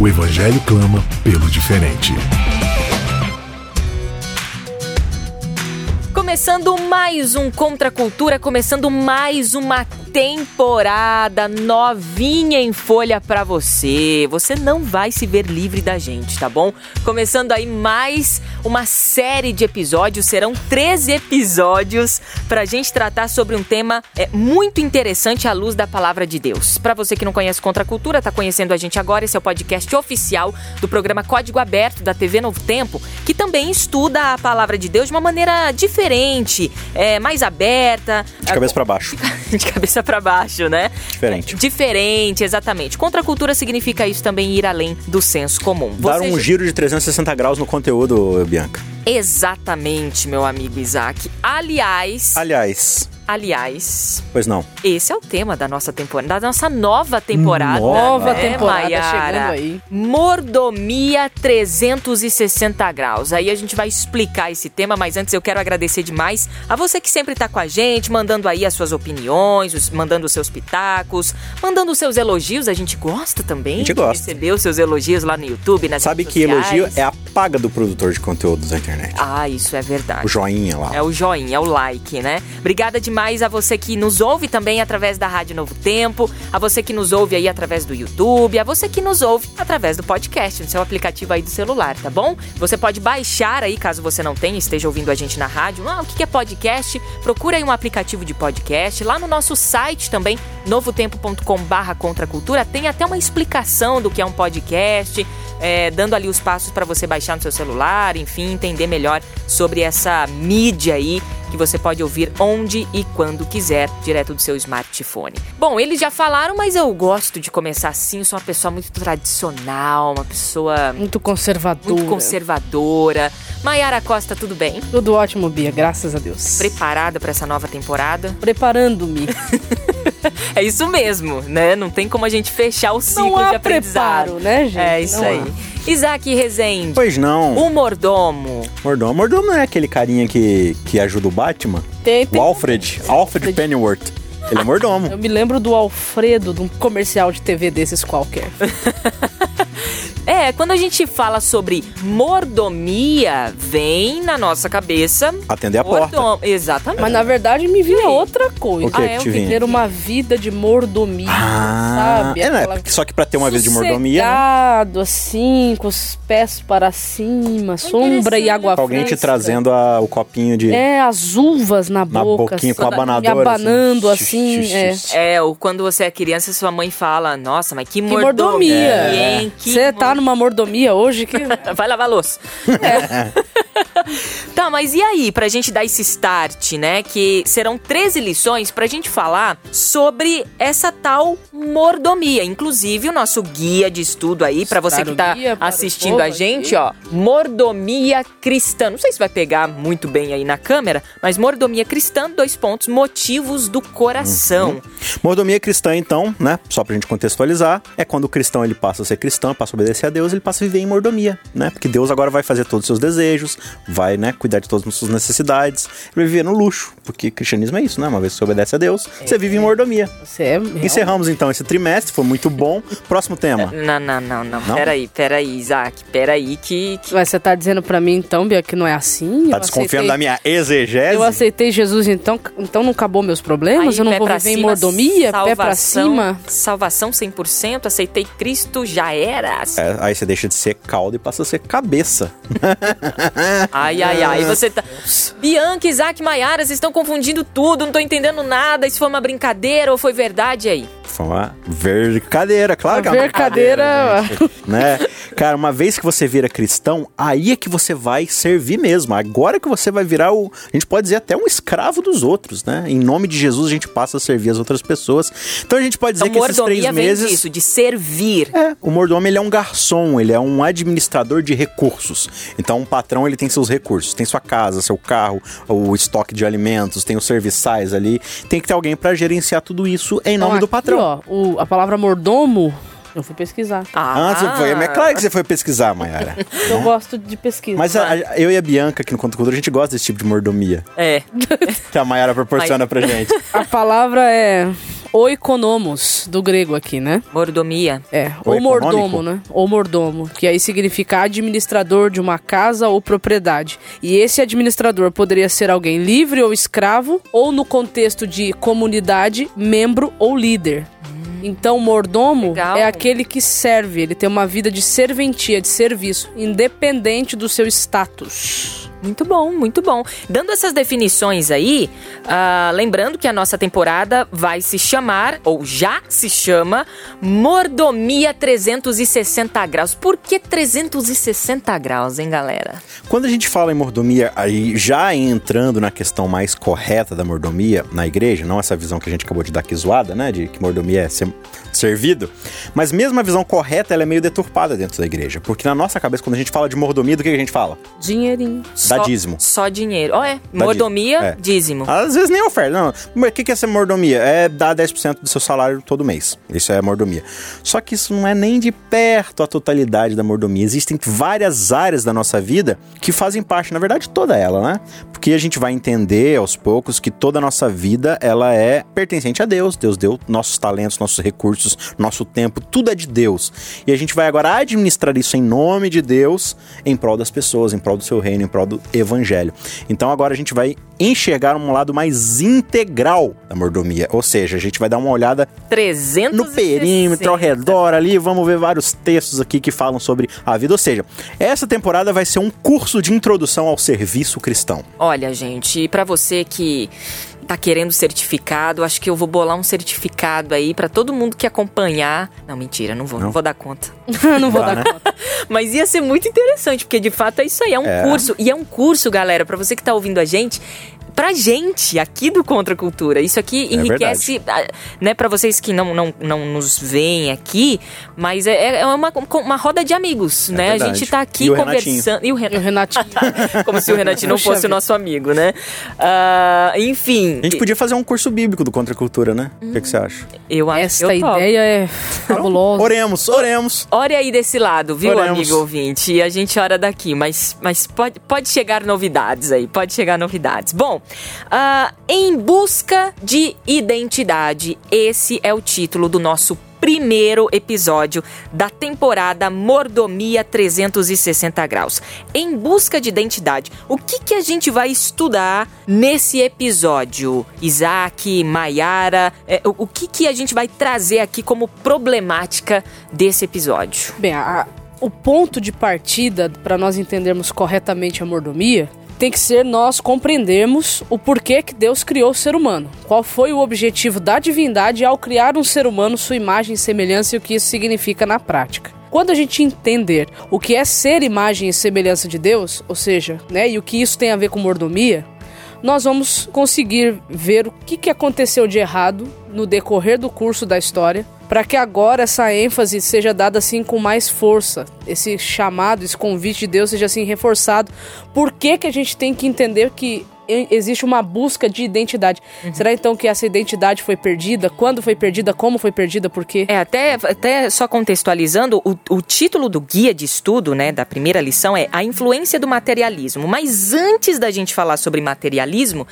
O Evangelho clama pelo diferente. Começando mais um Contra a Cultura, começando mais uma temporada novinha em folha para você. Você não vai se ver livre da gente, tá bom? Começando aí mais uma série de episódios, serão 13 episódios pra gente tratar sobre um tema é, muito interessante à luz da palavra de Deus. Para você que não conhece Contra a Cultura, tá conhecendo a gente agora, esse é o podcast oficial do programa Código Aberto da TV Novo Tempo, que também estuda a palavra de Deus de uma maneira diferente, é, mais aberta. De cabeça para baixo. de cabeça para baixo, né? Diferente. Diferente, exatamente. Contra a cultura significa isso também ir além do senso comum. Dar um giro de 360 graus no conteúdo, Bianca. Exatamente, meu amigo Isaac. Aliás. Aliás. Aliás. Pois não. Esse é o tema da nossa temporada, da nossa nova temporada. Nova né, temporada Maiara? chegando aí. Mordomia 360 graus. Aí a gente vai explicar esse tema, mas antes eu quero agradecer demais a você que sempre tá com a gente, mandando aí as suas opiniões, os- mandando os seus pitacos, mandando os seus elogios. A gente gosta também A gente de gosta. receber os seus elogios lá no YouTube, nas Sabe redes que elogio sociais. é a paga do produtor de conteúdo da internet. Ah, isso é verdade. O joinha lá. É o joinha, é o like, né? Obrigada demais a você que nos ouve também através da Rádio Novo Tempo, a você que nos ouve aí através do YouTube, a você que nos ouve através do podcast, no seu aplicativo aí do celular, tá bom? Você pode baixar aí, caso você não tenha, esteja ouvindo a gente na rádio. Ah, o que que é podcast? Procura aí um aplicativo de podcast. Lá no nosso site também, novotempo.com barra contracultura, tem até uma explicação do que é um podcast, é, dando ali os passos para você baixar no seu celular, enfim, entender melhor sobre essa mídia aí que você pode ouvir onde e quando quiser, direto do seu smartphone. Bom, eles já falaram, mas eu gosto de começar assim. Eu sou uma pessoa muito tradicional, uma pessoa Muito conservadora. muito conservadora. Maiara Costa, tudo bem? Tudo ótimo, Bia, graças a Deus. Preparada para essa nova temporada? Preparando-me. É isso mesmo, né? Não tem como a gente fechar o ciclo Não de há aprendizado. preparo, né, gente? É isso Não aí. há. Isaac Rezende, Pois não. o mordomo. Mordomo. Mordomo não é aquele carinha que, que ajuda o Batman? Tem, tem- O Alfred. Alfred Pennyworth. Ele é mordomo. Eu me lembro do Alfredo, de um comercial de TV desses qualquer. É, quando a gente fala sobre mordomia, vem na nossa cabeça. Atender a porta. mordom- Exatamente. Mas na verdade me vinha outra coisa. O que Ah, que é? te que vinha? Ter uma vida de mordomia, Ah, sabe? é, né? Aquela- Só que pra ter uma vida de mordomia, né? Assim, com os pés para cima, sombra e água Alguém te fresca. trazendo a- o copinho de. É, as uvas na, Na boca. boquinha com a assim, abanadora, Me abanando assim. assim, é. É, ou quando você é criança, sua mãe fala: Nossa, mas que Que mordomia, mordomia. hein? Que Você tá numa mordomia hoje que... Vai lavar a louça. tá, mas e aí, pra gente dar esse start, né? Que serão 13 lições pra gente falar sobre essa tal mordomia. Inclusive, o nosso guia de estudo aí, pra você que tá Para para assistindo a gente, aqui. ó. Mordomia cristã. Não sei se vai pegar muito bem aí na câmera, mas mordomia cristã, dois pontos, motivos do coração. Mordomia cristã, então, né? Só pra gente contextualizar, é quando o cristão ele passa a ser cristão, passa a obedecer a Deus, ele passa a viver em mordomia, né? Porque Deus agora vai fazer todos os seus desejos, vai, né, cuidar de todas as suas necessidades, ele vai viver no luxo, porque cristianismo é isso, né? Uma vez que você obedece a Deus, você vive em mordomia. Você é Encerramos então esse trimestre, foi muito bom. Próximo tema. Não, não, não, não. Não? Peraí, peraí, Isaac. Peraí que, que Mas você tá dizendo pra mim então, Bia, que não é assim? Tá Eu desconfiando aceitei- da minha exegese? Eu aceitei Jesus, então, então não acabou meus problemas? Aí, eu não vou viver em cima, mordomia? Pé pra salvação- cima? Salvação 100%, aceitei Cristo, já era. É, aí você deixa de ser caldo e passa a ser cabeça. Ai, Ai, ai, ai. Você tá. Bianca, Isaac, Maiara, vocês estão confundindo tudo, não tô entendendo nada. Isso foi uma brincadeira ou foi verdade aí? Foi uma verdadeira, claro que é uma Verdadeira. gente, né? Cara, uma vez que você vira cristão, aí é que você vai servir mesmo. Agora que você vai virar o. A gente pode dizer até um escravo dos outros, né? Em nome de Jesus, a gente passa a servir as outras pessoas. Então a gente pode dizer Então, que esses três meses. disso, de servir. É, o mordomo ele é um garçom, ele é um administrador de recursos. Então, um patrão ele tem seus recursos, tem sua casa, seu carro, o estoque de alimentos, tem os serviçais ali. Tem que ter alguém pra gerenciar tudo isso em nome Então, do aqui, patrão. ó, o- a palavra mordomo, eu fui pesquisar. Ah, Ah, você foi, é claro que você foi pesquisar, Mayara. Eu gosto de pesquisa. Mas a- a- eu e a Bianca aqui no Conto Cultura, a gente gosta desse tipo de mordomia É. que a Mayara proporciona pra gente. A palavra é oikonomos, do grego aqui, né? Mordomia. É, O ou mordomo, né? Ou mordomo, que aí significa administrador de uma casa ou propriedade. E esse administrador poderia ser alguém livre ou escravo, ou no contexto de comunidade, membro ou líder. Então, mordomo Legal. é aquele que serve, ele tem uma vida de serventia, de serviço, independente do seu status. Muito bom, muito bom. Dando essas definições aí, ah, lembrando que a nossa temporada vai se chamar, ou já se chama, Mordomia 360 Graus. Por que 360 graus, hein, galera? Quando a gente fala em mordomia, aí já entrando na questão mais correta da mordomia na igreja, não essa visão que a gente acabou de dar aqui zoada, né? De que mordomia é ser servido. Mas mesmo a visão correta, ela é meio deturpada dentro da igreja. Porque na nossa cabeça, quando a gente fala de mordomia, do que que a gente fala? Dinheirinho. Dá Só- dízimo. Só dinheiro. Ó, é. Dá Mordomia, dízimo. É. dízimo. Às vezes nem oferta, não. O que que é ser mordomia? É dar 10% do seu salário todo mês. Isso é mordomia. Só que isso não é nem de perto a totalidade da mordomia. Existem várias áreas da nossa vida que fazem parte, na verdade, toda ela, né? Porque a gente vai entender aos poucos que toda a nossa vida ela é pertencente a Deus. Deus deu nossos talentos, nossos recursos, nosso tempo, tudo é de Deus. E a gente vai agora administrar isso em nome de Deus, em prol das pessoas, em prol do seu reino, em prol do evangelho. Então agora a gente vai enxergar um lado mais integral da mordomia, ou seja, a gente vai dar uma olhada 360. no perímetro, ao redor ali, vamos ver vários textos aqui que falam sobre a vida. Ou seja, essa temporada vai ser um curso de introdução ao serviço cristão. Olha, gente, pra você que tá querendo certificado, acho que eu vou bolar um certificado aí pra todo mundo que acompanhar. Não, mentira, não vou, não, Não? vou dar conta. não vou Dá, dar né? conta. Mas ia ser muito interessante, porque de fato é isso aí, é um É. curso. E é um curso, galera, pra você que tá ouvindo a gente. Pra gente aqui do Contra a Cultura. Isso aqui É enriquece, ah, né, para vocês que não, não, não nos veem aqui, mas é, é uma, uma roda de amigos, né? A É verdade. gente tá aqui E conversando. E o E o Renato. Renatinho. Como se o Renatinho não fosse o nosso amigo, né? Ah, enfim. A gente podia fazer um curso bíblico do Contra a Cultura, né? O que, que você acha? Eu acho Esta eu ideia é fabulosa. Oremos, oremos. Ore aí desse lado, viu, Oremos. amigo ouvinte? E a gente ora daqui, mas, mas pode, pode chegar novidades aí, pode chegar novidades. Bom, ah, em busca de identidade, esse é o título do nosso primeiro episódio da temporada Mordomia 360 Graus. Em busca de identidade, o que, que a gente vai estudar nesse episódio? Isaac, Maiara, é, o, o que, que a gente vai trazer aqui como problemática desse episódio? Bem, a- o ponto de partida para nós entendermos corretamente a mordomia tem que ser nós compreendermos o porquê que Deus criou o ser humano. Qual foi o objetivo da divindade ao criar um ser humano, sua imagem e semelhança e o que isso significa na prática. Quando a gente entender o que é ser imagem e semelhança de Deus, ou seja, né, e o que isso tem a ver com mordomia, nós vamos conseguir ver o que, que aconteceu de errado no decorrer do curso da história, para que agora essa ênfase seja dada assim com mais força, esse chamado, esse convite de Deus seja assim reforçado. Por que, que a gente tem que entender que existe uma busca de identidade? Será então que essa identidade foi perdida? Quando foi perdida? Como foi perdida? Por quê? É, até, até só contextualizando, o, o título do guia de estudo, né, da primeira lição é A Influência do Materialismo. Mas antes da gente falar sobre materialismo,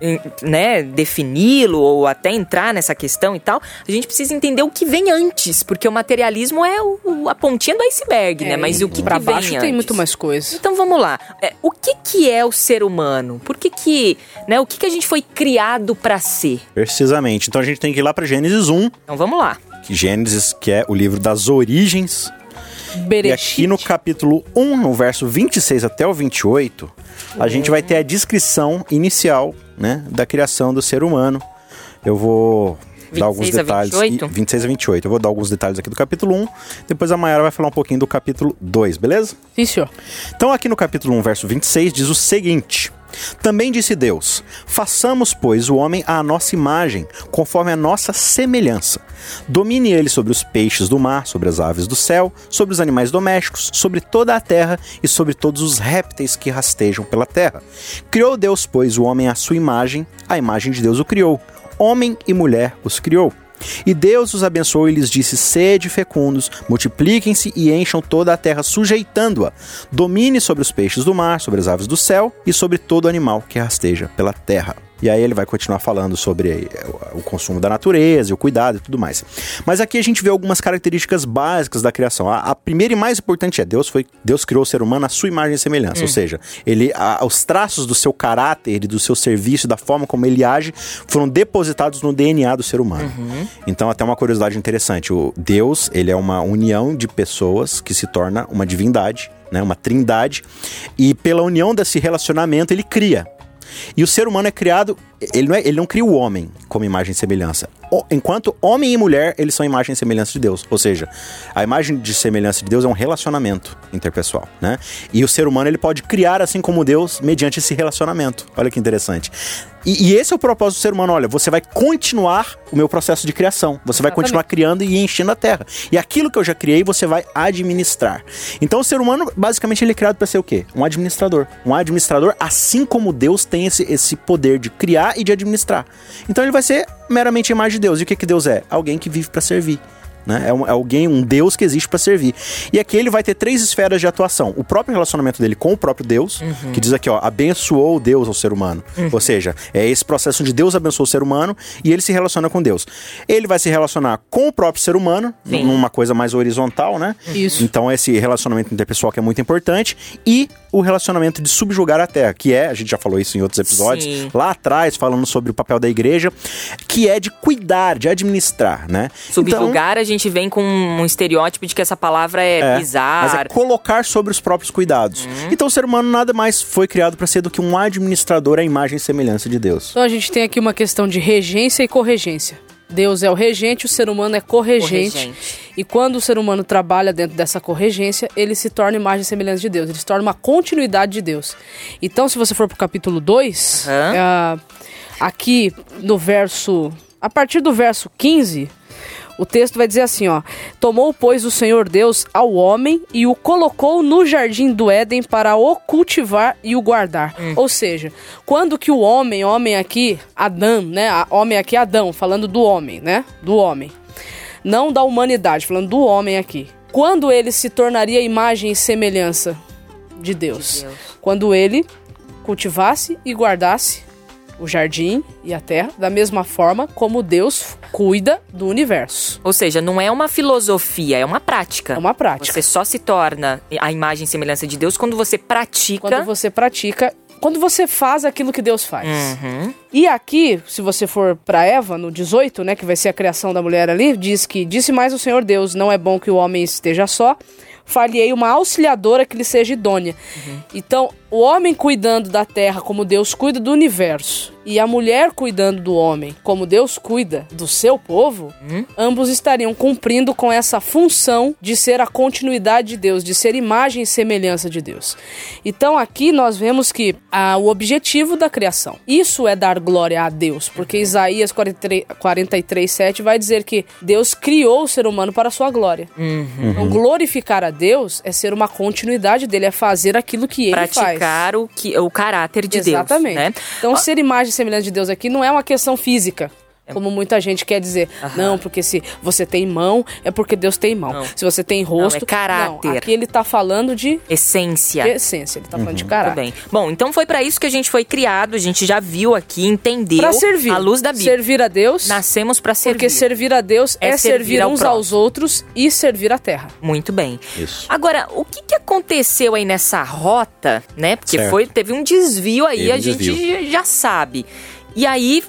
em- né, defini-lo ou até entrar nessa questão e tal, a gente precisa entender o que vem antes, porque o materialismo é o- o- a pontinha do iceberg, né? Mas e o que, pra que vem baixo antes? tem muito mais coisa. Então vamos lá. É, o que, que é o ser humano? Por que que, né, o que, que a gente foi criado pra ser? Precisamente. Então a gente tem que ir lá para Gênesis 1, Então vamos lá. que Gênesis, que é o livro das origens E Bereshit. aqui no capítulo 1, no verso 26 até o 28, a gente vai ter a descrição inicial, né, da criação do ser humano. Eu vou dar alguns 26 a detalhes. 28? E- 26 a 28. Eu vou dar alguns detalhes aqui do capítulo 1, depois a Mayara vai falar um pouquinho do capítulo 2, beleza? Sim, senhor. Então, aqui no capítulo 1, verso 26, diz o seguinte: Também disse Deus: Façamos, pois, o homem à nossa imagem, conforme a nossa semelhança. Domine ele sobre os peixes do mar, sobre as aves do céu, sobre os animais domésticos, sobre toda a terra e sobre todos os répteis que rastejam pela terra. Criou Deus, pois, o homem à sua imagem, a imagem de Deus o criou. Homem e mulher os criou. E Deus os abençoou e lhes disse: Sede fecundos, multipliquem-se e encham toda a terra, sujeitando-a. Domine sobre os peixes do mar, sobre as aves do céu e sobre todo animal que rasteja pela terra. E aí ele vai continuar falando sobre eh, o consumo da natureza, e o cuidado e tudo mais. Mas aqui a gente vê algumas características básicas da criação. A, a primeira e mais importante é Deus foi Deus criou o ser humano à sua imagem e semelhança, ou seja, ele a- os traços do seu caráter e do seu serviço, da forma como ele age, foram depositados no DNA do ser humano. Então até uma curiosidade interessante, o Deus, ele é uma união de pessoas que se torna uma divindade, né, uma trindade, e pela união desse relacionamento ele cria. E o ser humano é criado, ele não, é- ele não cria o homem como imagem e semelhança. O- enquanto homem e mulher, eles são imagem e semelhança de Deus. Ou seja, a imagem de semelhança de Deus é um relacionamento interpessoal, né? E o ser humano, ele pode criar assim como Deus mediante esse relacionamento. Olha que interessante. E, e esse é o propósito do ser humano. Olha, você vai continuar o meu processo de criação. Você vai Exatamente. continuar criando e enchendo a terra. E aquilo que eu já criei, você vai administrar. Então o ser humano, basicamente, ele é criado para ser o quê? Um administrador. Um administrador, assim como Deus tem esse, esse poder de criar e de administrar. Então ele vai ser meramente a imagem de Deus. E o que, que Deus é? Alguém que vive para servir. Né? É, um, é alguém, um Deus que existe para servir. E aqui ele vai ter três esferas de atuação. O próprio relacionamento dele com o próprio Deus, que diz aqui, ó, abençoou Deus ao ser humano. Ou seja, é esse processo onde Deus abençoou o ser humano e ele se relaciona com Deus. Ele vai se relacionar com o próprio ser humano, Sim. numa coisa mais horizontal, né? Isso. Então esse relacionamento interpessoal que é muito importante e o relacionamento de subjugar a terra, que é, a gente já falou isso em outros episódios, Sim. lá atrás, falando sobre o papel da igreja, que é de cuidar, de administrar, né? Subjugar, a gente vem com um estereótipo de que essa palavra é, É, pisar. Mas é colocar sobre os próprios cuidados. Então o ser humano nada mais foi criado para ser do que um administrador à imagem e semelhança de Deus. Então a gente tem aqui uma questão de regência e corregência. Deus é o regente, o ser humano é corregente. Corregente. E quando o ser humano trabalha dentro dessa corregência, ele se torna imagem e semelhança de Deus. Ele se torna uma continuidade de Deus. Então, se você for pro capítulo 2, Aham. aqui no verso. A partir do verso 15, o texto vai dizer assim, ó: Tomou, pois, o Senhor Deus ao homem e o colocou no jardim do Éden para o cultivar e o guardar. Ou seja, quando que o homem, homem aqui, Adão, né? Homem aqui, Adão, falando do homem, né? Do homem. Não da humanidade, falando do homem aqui. Quando ele se tornaria imagem e semelhança de Deus? De Deus. Quando ele cultivasse e guardasse o jardim e a terra, da mesma forma como Deus cuida do universo. Ou seja, não é uma filosofia, é uma prática. É uma prática. Você só se torna a imagem e semelhança de Deus quando você pratica. Quando você pratica, quando você faz aquilo que Deus faz. Uhum. E aqui, se você for para Eva, no 18, né, que vai ser a criação da mulher ali, diz que disse mais o Senhor Deus: não é bom que o homem esteja só. Falhei uma auxiliadora que lhe seja idônea. Então, o homem cuidando da terra como Deus cuida do universo, e a mulher cuidando do homem como Deus cuida do seu povo, ambos estariam cumprindo com essa função de ser a continuidade de Deus, de ser imagem e semelhança de Deus. Então, aqui nós vemos que ah, o objetivo da criação, isso é dar glória a Deus, porque Isaías 43, 43 7 vai dizer que Deus criou o ser humano para a sua glória. Então, glorificar a Deus é ser uma continuidade dele, é fazer aquilo que ele faz. Praticar o, que, o caráter de Exatamente. Deus, né? Então, ser imagem e semelhança de Deus aqui não é uma questão física. Como muita gente quer dizer. Não, porque se você tem mão, é porque Deus tem mão. Não. Se você tem rosto. é caráter. Não, aqui ele tá falando de Essência. essência, ele tá falando de Muito caráter. bem. Bom, então foi pra isso que a gente foi criado, a gente já viu aqui, entendeu Pra servir. a luz da Bíblia. Servir a Deus. Nascemos pra servir. Porque servir a Deus É é, servir servir, ao uns próximo. aos outros e servir a terra. Muito bem. Isso. Agora, o que, que aconteceu aí nessa rota, né? Porque Certo. foi, teve um desvio aí, Teve um a gente desvio. já sabe. E aí,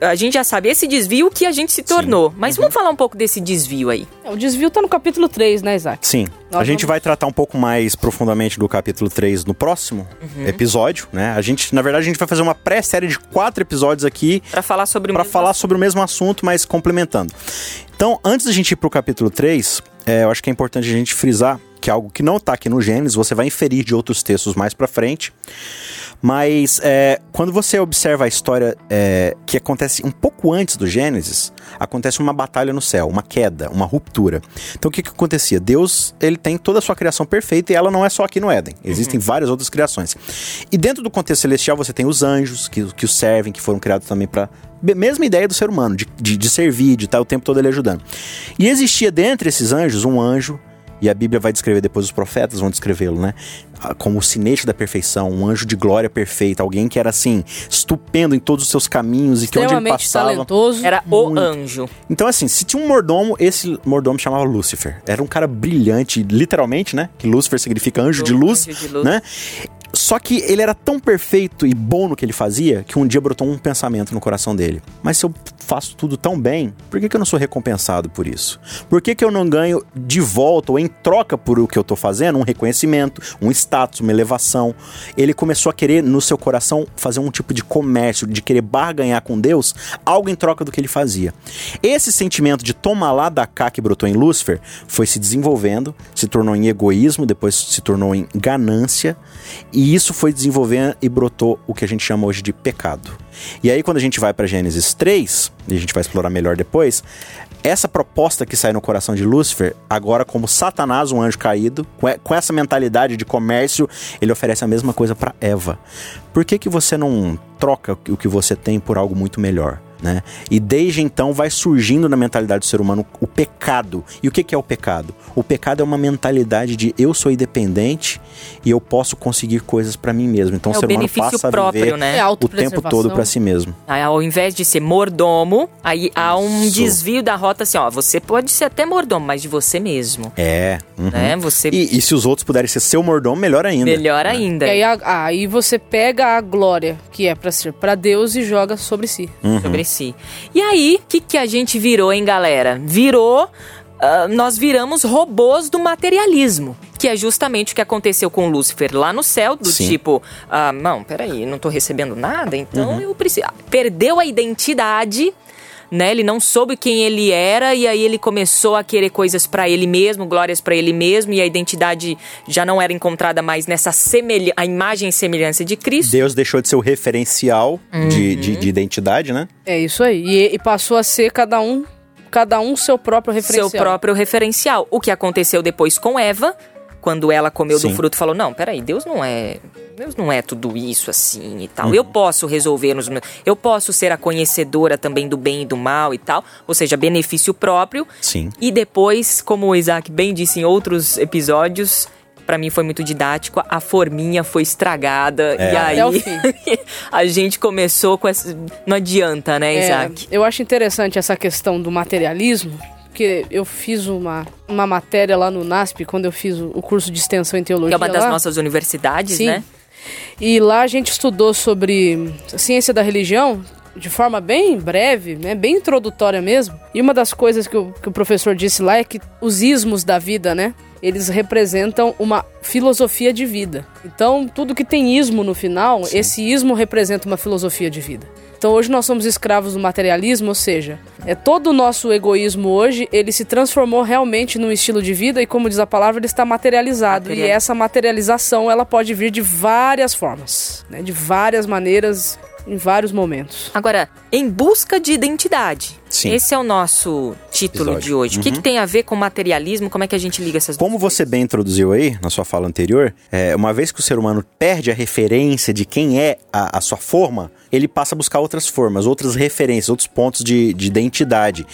a gente já sabe esse desvio que a gente se tornou. Mas Uhum. vamos falar um pouco desse desvio aí. É, O desvio tá no capítulo 3, né, Isaac? Sim. Nós a gente vamos- vai tratar um pouco mais profundamente do capítulo 3 no próximo Uhum. episódio, né? A gente, na verdade, a gente vai fazer uma pré-série de quatro episódios aqui Pra falar sobre o para mesmo falar sobre o mesmo assunto, mas complementando. Então, antes da gente ir pro capítulo 3, é, eu acho que é importante a gente frisar que é algo que não tá aqui no Gênesis, você vai inferir de outros textos mais pra frente. Mas é, quando você observa a história é, que acontece um pouco antes do Gênesis, acontece uma batalha no céu, uma queda, uma ruptura. Então o que, que acontecia? Deus ele tem toda a sua criação perfeita e ela não é só aqui no Éden. Existem várias outras criações. E dentro do contexto celestial você tem os anjos que, que os servem, que foram criados também para mesma ideia do ser humano, de, de, de servir, de estar o tempo todo ele ajudando. E existia dentre esses anjos um anjo e a Bíblia vai descrever, depois os profetas vão descrevê-lo, né? Ah, Como o sinete da perfeição, um anjo de glória perfeita, alguém que era assim, estupendo em todos os seus caminhos e que onde ele passava. talentoso. Era o Muito. anjo. Então, assim, se tinha um mordomo, esse mordomo chamava Lúcifer. Era um cara brilhante, literalmente, né? Que Lúcifer significa anjo de luz, Anjo de luz. né? Só que ele era tão perfeito e bom no que ele fazia que um dia brotou um pensamento no coração dele. Mas se eu faço tudo tão bem, por que, que eu não sou recompensado por isso? Por que, que eu não ganho de volta ou em troca por o que eu tô fazendo um reconhecimento, um status, uma elevação? Ele começou a querer no seu coração fazer um tipo de comércio, de querer barganhar com Deus algo em troca do que ele fazia. Esse sentimento de tomar lá da cá que brotou em Lúcifer foi se desenvolvendo, se tornou em egoísmo, depois se tornou em ganância, e isso foi desenvolvendo e brotou o que a gente chama hoje de pecado. E aí, quando a gente vai para Gênesis 3, e a gente vai explorar melhor depois, essa proposta que sai no coração de Lúcifer, agora como Satanás, um anjo caído, e- com essa mentalidade de comércio, ele oferece a mesma coisa para Eva. Por que, que você não troca o que você tem por algo muito melhor? Né? E desde então vai surgindo na mentalidade do ser humano o pecado. E o que, que é o pecado? O pecado é uma mentalidade de eu sou independente e eu posso conseguir coisas para mim mesmo. Então É o ser humano passa a próprio, viver né? É o tempo todo para si mesmo. Aí, Ao invés de ser mordomo, aí há um Isso. desvio da rota assim, ó. Você pode ser até mordomo, mas de você mesmo. É. uhum. Né? Você. E, e se os outros puderem ser seu mordomo, melhor ainda. Melhor né? ainda. E aí, a- aí você pega a glória que é pra ser pra Deus e joga sobre si. Uhum. sobre si. E aí, o que, que a gente virou, hein, galera? Virou. ah, nós viramos robôs do materialismo. Que é justamente o que aconteceu com Lúcifer lá no céu, do Sim. tipo, ah, não, peraí, não tô recebendo nada, então Uhum. eu preciso. ah, Perdeu a identidade. Né, ele não soube quem ele era e aí ele começou a querer coisas pra ele mesmo, glórias pra ele mesmo e a identidade já não era encontrada mais nessa semelha a imagem e semelhança de Cristo. Deus deixou de ser o referencial de, de, Uhum. de identidade, né? É isso aí. E, e passou a ser cada um, cada um seu próprio referencial. seu próprio referencial. O que aconteceu depois com Eva, quando ela comeu Sim. do fruto falou: Não, peraí, Deus não é. Deus não é tudo isso assim e tal. Uhum. Eu posso resolver nos meus. Eu posso ser a conhecedora também do bem e do mal e tal. Ou seja, benefício próprio. Sim. E depois, como o Isaac bem disse em outros episódios. Pra mim foi muito didático, a forminha foi estragada É. e aí É o fim. a gente começou com essa. Não adianta, né, É, Isaac? eu acho interessante essa questão do materialismo, porque eu fiz uma, uma matéria lá no NASP, quando eu fiz o curso de extensão em teologia. Que é uma das lá. nossas universidades, Sim. né? E lá a gente estudou sobre ciência da religião de forma bem breve, né, bem introdutória mesmo. E uma das coisas que o, que o professor disse lá é que os ismos da vida, né, eles representam uma filosofia de vida. Então, tudo que tem ismo no final, esse ismo representa uma filosofia de vida. Então hoje nós somos escravos do materialismo, ou seja, é todo o nosso egoísmo hoje, ele se transformou realmente num estilo de vida e como diz a palavra, ele está materializado. Material- E essa materialização, ela pode vir de várias formas, né? De várias maneiras, em vários momentos. Agora, em busca de identidade. Sim. Esse é o nosso título Episódio. de hoje. O que, Uhum. que tem a ver com materialismo? Como é que a gente liga essas Como duas você bem introduziu aí na sua fala anterior, é, uma vez que o ser humano perde a referência de quem é a, a sua forma, ele passa a buscar outras formas, outras referências, outros pontos de, de identidade.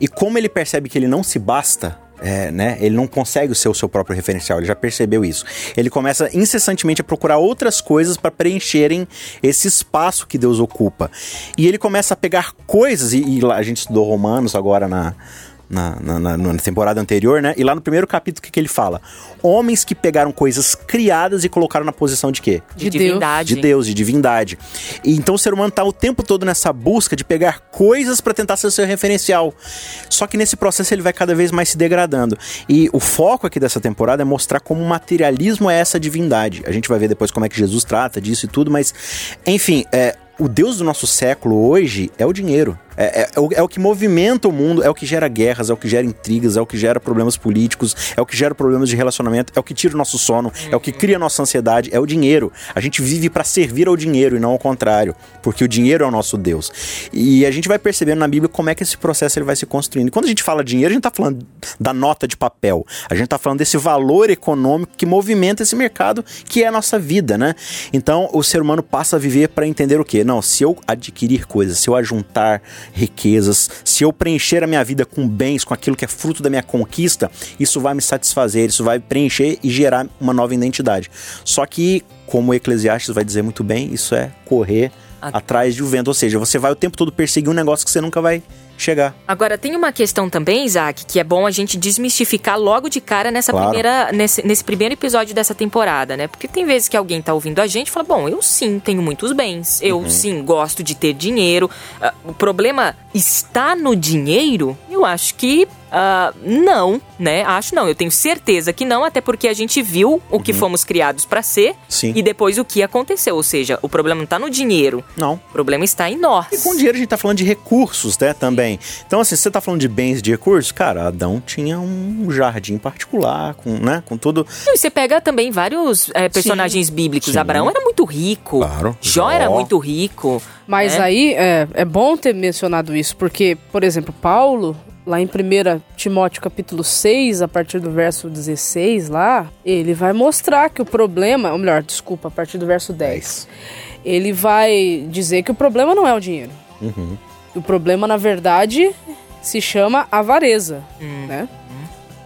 E como ele percebe que ele não se basta, é, né? Ele não consegue ser o seu próprio referencial, ele já percebeu isso. Ele começa incessantemente a procurar outras coisas para preencherem esse espaço que Deus ocupa. E ele começa a pegar coisas, e, e a gente estudou Romanos agora na, na, na, na, temporada anterior, né? E lá no primeiro capítulo, o que, que ele fala? Homens que pegaram coisas criadas e colocaram na posição de quê? De, de divindade. De Deus, de divindade. E então o ser humano tá o tempo todo nessa busca de pegar coisas para tentar ser o seu referencial. Só que nesse processo ele vai cada vez mais se degradando. E o foco aqui dessa temporada é mostrar como o materialismo é essa divindade. A gente vai ver depois como é que Jesus trata disso e tudo, mas enfim, é, o Deus do nosso século hoje é o dinheiro. É, é, é, o, é, o, que movimenta o mundo, é o que gera guerras, é o que gera intrigas, é o que gera problemas políticos, é o que gera problemas de relacionamento, é o que tira o nosso sono, é o que cria a nossa ansiedade, é o dinheiro. A gente vive para servir ao dinheiro e não ao contrário, porque o dinheiro é o nosso Deus. E a gente vai percebendo na Bíblia como é que esse processo ele vai se construindo. E quando a gente fala dinheiro, a gente está falando da nota de papel, a gente está falando desse valor econômico que movimenta esse mercado que é a nossa vida, né? Então o ser humano passa a viver para entender o quê? Não, se eu adquirir coisas, se eu ajuntar riquezas, se eu preencher a minha vida com bens, com aquilo que é fruto da minha conquista, isso vai me satisfazer, isso vai preencher e gerar uma nova identidade. Só que, como o Eclesiastes vai dizer muito bem, isso é correr atrás de um vento, ou seja, você vai o tempo todo perseguir um negócio que você nunca vai chegar. Agora, tem uma questão também, Isaac, que é bom a gente desmistificar logo de cara nessa claro. primeira, nesse, nesse primeiro episódio dessa temporada, né? Porque tem vezes que alguém tá ouvindo a gente e fala: bom, eu sim tenho muitos bens, eu uhum. sim gosto de ter dinheiro. Uh, o problema está no dinheiro? Eu acho que Uh, não, né? Acho não. Eu tenho certeza que não, até porque a gente viu o que uhum. fomos criados para ser Sim. e depois o que aconteceu. Ou seja, o problema não tá no dinheiro. Não. O problema está em nós. E com dinheiro a gente tá falando de recursos, né? Também. Então, assim, você tá falando de bens de recursos, cara, Adão tinha um jardim particular, com, né? Com tudo. E você pega também vários é, personagens Sim. bíblicos. Sim. Abraão era muito rico. Claro. Jó, Jó. era muito rico. Mas né? aí é, é bom ter mencionado isso, porque, por exemplo, Paulo, lá em 1 Timóteo capítulo 6, a partir do verso 16 lá, ele vai mostrar que o problema, ou melhor, desculpa, a partir do verso 10, ele vai dizer que o problema não é o dinheiro. Uhum. O problema, na verdade, se chama avareza, uhum. né?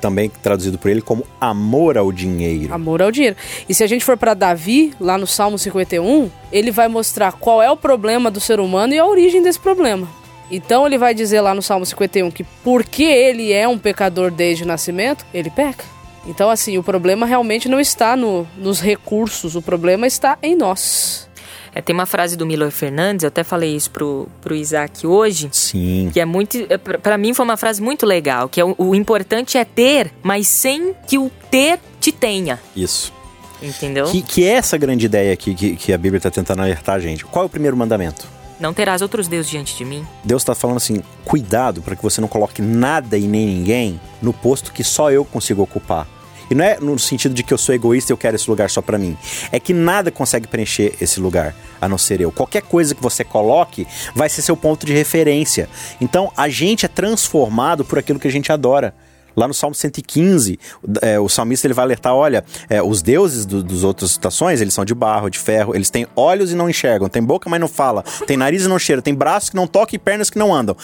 Também traduzido por ele como amor ao dinheiro. Amor ao dinheiro. E se a gente for para Davi, lá no Salmo 51, ele vai mostrar qual é o problema do ser humano e a origem desse problema. Então ele vai dizer lá no Salmo 51 que porque ele é um pecador desde o nascimento, ele peca. Então, assim, o problema realmente não está no, nos recursos, o problema está em nós. É, tem uma frase do Miller Fernandes, eu até falei isso pro, pro Isaac hoje. Sim. Que é muito. É, para mim foi uma frase muito legal, que é o, o importante é ter, mas sem que o ter te tenha. Isso. Entendeu? Que, que é essa grande ideia aqui que, que a Bíblia está tentando alertar a gente. Qual é o primeiro mandamento? Não terás outros deuses diante de mim. Deus está falando assim: cuidado para que você não coloque nada e nem ninguém no posto que só eu consigo ocupar. E não é no sentido de que eu sou egoísta e eu quero esse lugar só para mim. É que nada consegue preencher esse lugar, a não ser eu. Qualquer coisa que você coloque vai ser seu ponto de referência. Então a gente é transformado por aquilo que a gente adora. Lá no Salmo 115, é, o salmista ele vai alertar: olha, é, os deuses do, dos outras estações, eles são de barro, de ferro, eles têm olhos e não enxergam, tem boca, mas não fala, tem nariz e não cheira, tem braços que não tocam e pernas que não andam.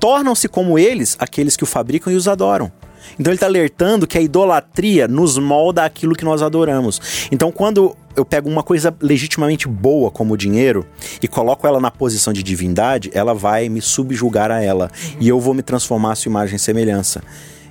Tornam-se como eles aqueles que o fabricam e os adoram. Então ele está alertando que a idolatria nos molda aquilo que nós adoramos. Então quando eu pego uma coisa legitimamente boa como o dinheiro e coloco ela na posição de divindade, ela vai me subjugar a ela e eu vou me transformar a sua imagem e semelhança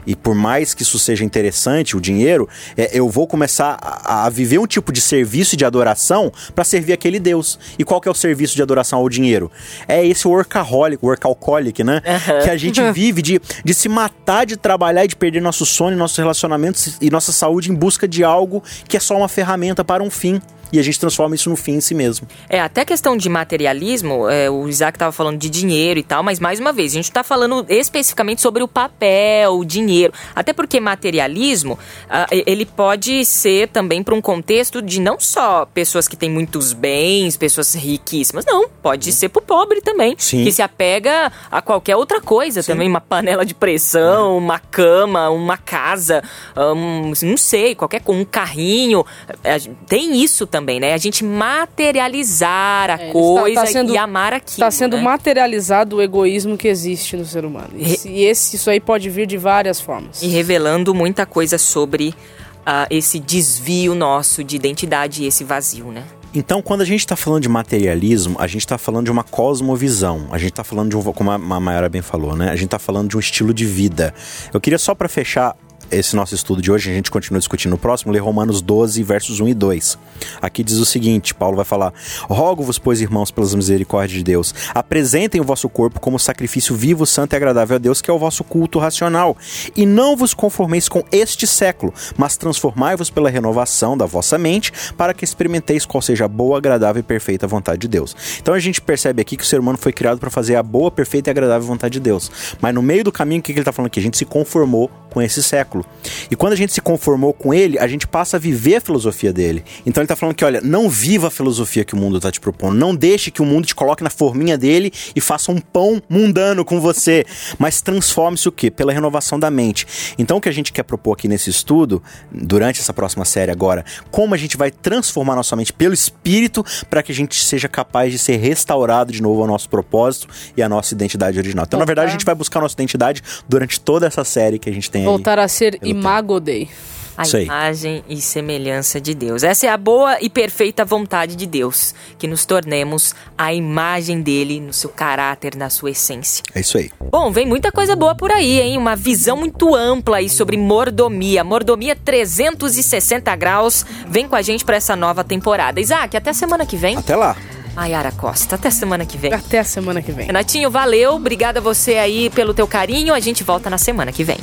e por mais que isso seja interessante, o dinheiro, é, eu vou começar a, a, viver um tipo de serviço de adoração para servir aquele Deus. E qual que é o serviço de adoração ao dinheiro? É esse workaholic, workaholic, né? Uhum. Que a gente vive de, de se matar, de trabalhar e de perder nosso sono, nossos relacionamentos e nossa saúde em busca de algo que é só uma ferramenta para um fim e a gente transforma isso no fim em si mesmo. É, até questão de materialismo, é, o Isaac estava falando de dinheiro e tal, mas mais uma vez, a gente está falando especificamente sobre o papel, o dinheiro. Até porque materialismo, uh, ele pode ser também para um contexto de não só pessoas que têm muitos bens, pessoas riquíssimas, não, pode Sim. ser para o pobre também, Sim. que se apega a qualquer outra coisa Sim. também, uma panela de pressão, uma cama, uma casa, um, não sei, qualquer um carrinho, é, tem isso também também, né? A gente materializar a é, coisa tá, tá sendo, e amar aquilo. Está sendo né? materializado o egoísmo que existe no ser humano. E, e esse, isso aí pode vir de várias formas. E revelando muita coisa sobre uh, esse desvio nosso de identidade e esse vazio, né? Então, quando a gente está falando de materialismo, a gente está falando de uma cosmovisão. A gente está falando de um, como a Mayara bem falou, né? A gente está falando de um estilo de vida. Eu queria só para fechar esse nosso estudo de hoje, a gente continua discutindo no próximo, ler Romanos 12, versos 1 e 2. Aqui diz o seguinte: Paulo vai falar: Rogo-vos, pois, irmãos, pelas misericórdias de Deus, apresentem o vosso corpo como sacrifício vivo, santo e agradável a Deus, que é o vosso culto racional. E não vos conformeis com este século, mas transformai-vos pela renovação da vossa mente, para que experimenteis qual seja a boa, agradável e perfeita vontade de Deus. Então a gente percebe aqui que o ser humano foi criado para fazer a boa, perfeita e agradável vontade de Deus. Mas no meio do caminho, o que ele está falando aqui? A gente se conformou com esse século. E quando a gente se conformou com ele, a gente passa a viver a filosofia dele. Então ele está falando que, olha, não viva a filosofia que o mundo está te propondo. Não deixe que o mundo te coloque na forminha dele e faça um pão mundano com você. Mas transforme-se o quê? Pela renovação da mente. Então o que a gente quer propor aqui nesse estudo, durante essa próxima série agora, como a gente vai transformar nossa mente pelo Espírito para que a gente seja capaz de ser restaurado de novo ao nosso propósito e à nossa identidade original. Então, na verdade, a gente vai buscar a nossa identidade durante toda essa série que a gente tem Voltar aí, a ser Imago Dei. A imagem e semelhança de Deus. Essa é a boa e perfeita vontade de Deus, que nos tornemos a imagem dele no seu caráter, na sua essência. É isso aí. Bom, vem muita coisa boa por aí, hein? Uma visão muito ampla aí sobre mordomia. Mordomia 360 graus. Vem com a gente para essa nova temporada. Isaac, até semana que vem. Até lá. Maiara Costa, até semana que vem. Até a semana que vem. Renatinho, valeu. Obrigada a você aí pelo teu carinho. A gente volta na semana que vem.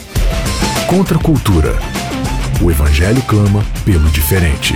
Contra a cultura. O evangelho clama pelo diferente.